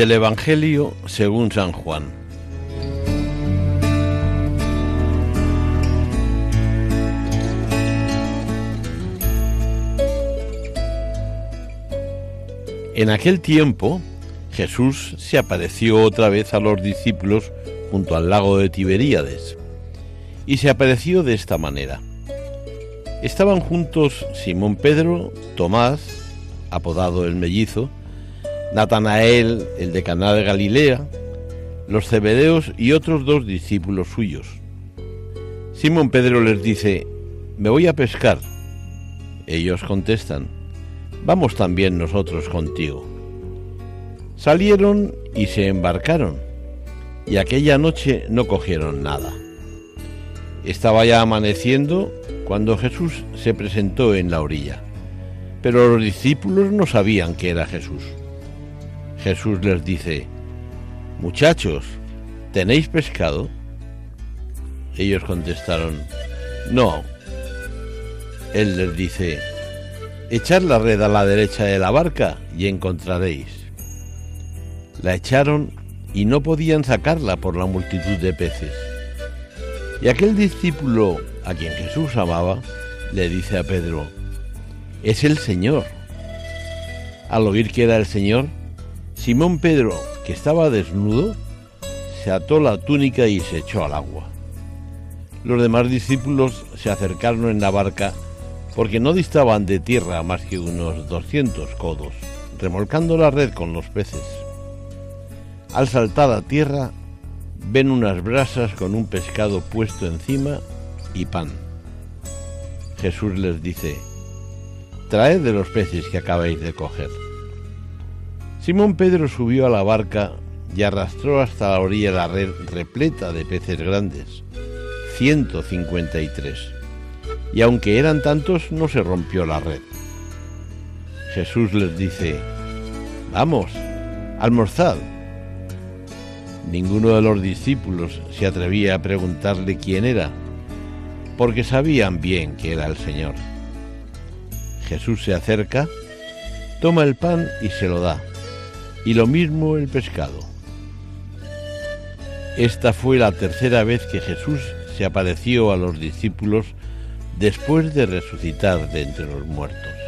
Del Evangelio según San Juan. En aquel tiempo Jesús se apareció otra vez a los discípulos junto al lago de Tiberíades y se apareció de esta manera. Estaban juntos Simón Pedro, Tomás, apodado el mellizo, Natanael, el de Caná de Galilea, los cebedeos y otros dos discípulos suyos. Simón Pedro les dice, me voy a pescar. Ellos contestan, vamos también nosotros contigo. Salieron y se embarcaron, y aquella noche no cogieron nada. Estaba ya amaneciendo cuando Jesús se presentó en la orilla, pero los discípulos no sabían que era Jesús. Jesús les dice, Muchachos, ¿tenéis pescado? Ellos contestaron, No. Él les dice, Echad la red a la derecha de la barca y encontraréis. La echaron y no podían sacarla por la multitud de peces. Y aquel discípulo a quien Jesús amaba le dice a Pedro, es el Señor. Al oír que era el Señor, Simón Pedro, que estaba desnudo, se ató la túnica y se echó al agua. Los demás discípulos se acercaron en la barca porque no distaban de tierra más que unos 200 codos, remolcando la red con los peces. Al saltar a tierra, ven unas brasas con un pescado puesto encima y pan. Jesús les dice, traed de los peces que acabáis de coger. Simón Pedro subió a la barca y arrastró hasta la orilla la red repleta de peces grandes, 153. Y aunque eran tantos, no se rompió la red. Jesús les dice, vamos, almorzad. Ninguno de los discípulos se atrevía a preguntarle quién era, porque sabían bien que era el Señor. Jesús se acerca, toma el pan y se lo da y lo mismo el pescado. Esta fue la tercera vez que Jesús se apareció a los discípulos después de resucitar de entre los muertos.